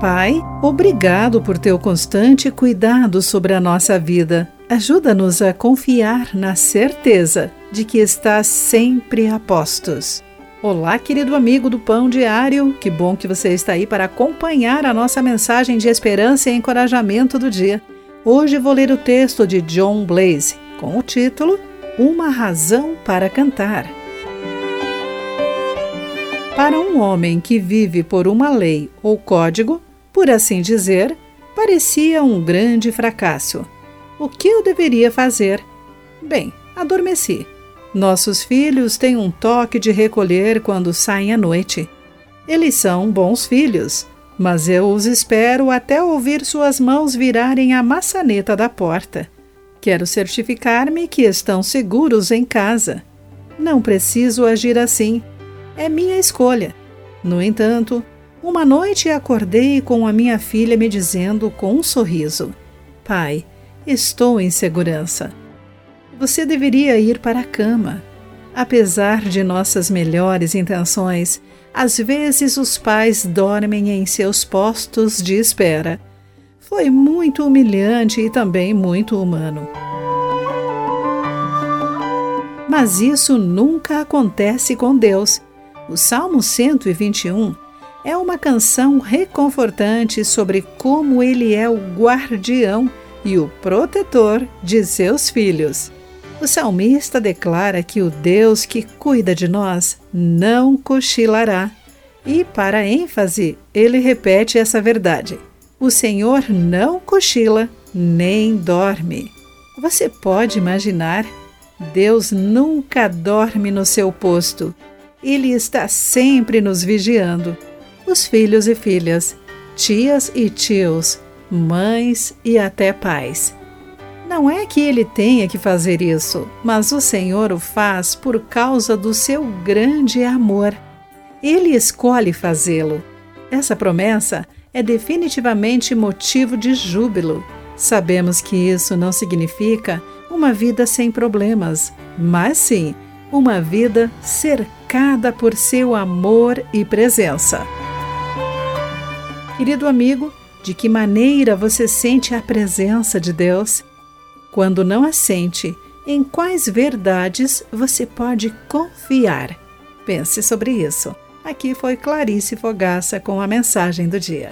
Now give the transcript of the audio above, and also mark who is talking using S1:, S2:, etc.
S1: Pai, obrigado por teu constante cuidado sobre a nossa vida. Ajuda-nos a confiar na certeza de que estás sempre a postos. Olá, querido amigo do Pão Diário. Que bom que você está aí para acompanhar a nossa mensagem de esperança e encorajamento do dia. Hoje vou ler o texto de John Blaze com o título Uma Razão para Cantar. Para um homem que vive por uma lei ou código, por assim dizer, parecia um grande fracasso. O que eu deveria fazer? Bem, adormeci. Nossos filhos têm um toque de recolher quando saem à noite. Eles são bons filhos, mas eu os espero até ouvir suas mãos virarem a maçaneta da porta. Quero certificar-me que estão seguros em casa. Não preciso agir assim. É minha escolha. No entanto, uma noite acordei com a minha filha me dizendo com um sorriso: Pai, estou em segurança. Você deveria ir para a cama. Apesar de nossas melhores intenções, às vezes os pais dormem em seus postos de espera. Foi muito humilhante e também muito humano. Mas isso nunca acontece com Deus. O Salmo 121 é uma canção reconfortante sobre como ele é o guardião e o protetor de seus filhos. O salmista declara que o Deus que cuida de nós não cochilará. E, para ênfase, ele repete essa verdade: O Senhor não cochila nem dorme. Você pode imaginar? Deus nunca dorme no seu posto. Ele está sempre nos vigiando os filhos e filhas, tias e tios, mães e até pais. Não é que ele tenha que fazer isso, mas o Senhor o faz por causa do seu grande amor. Ele escolhe fazê-lo. Essa promessa é definitivamente motivo de júbilo. Sabemos que isso não significa uma vida sem problemas, mas sim uma vida cercada por seu amor e presença. Querido amigo, de que maneira você sente a presença de Deus? Quando não a sente, em quais verdades você pode confiar? Pense sobre isso. Aqui foi Clarice Fogaça com a mensagem do dia.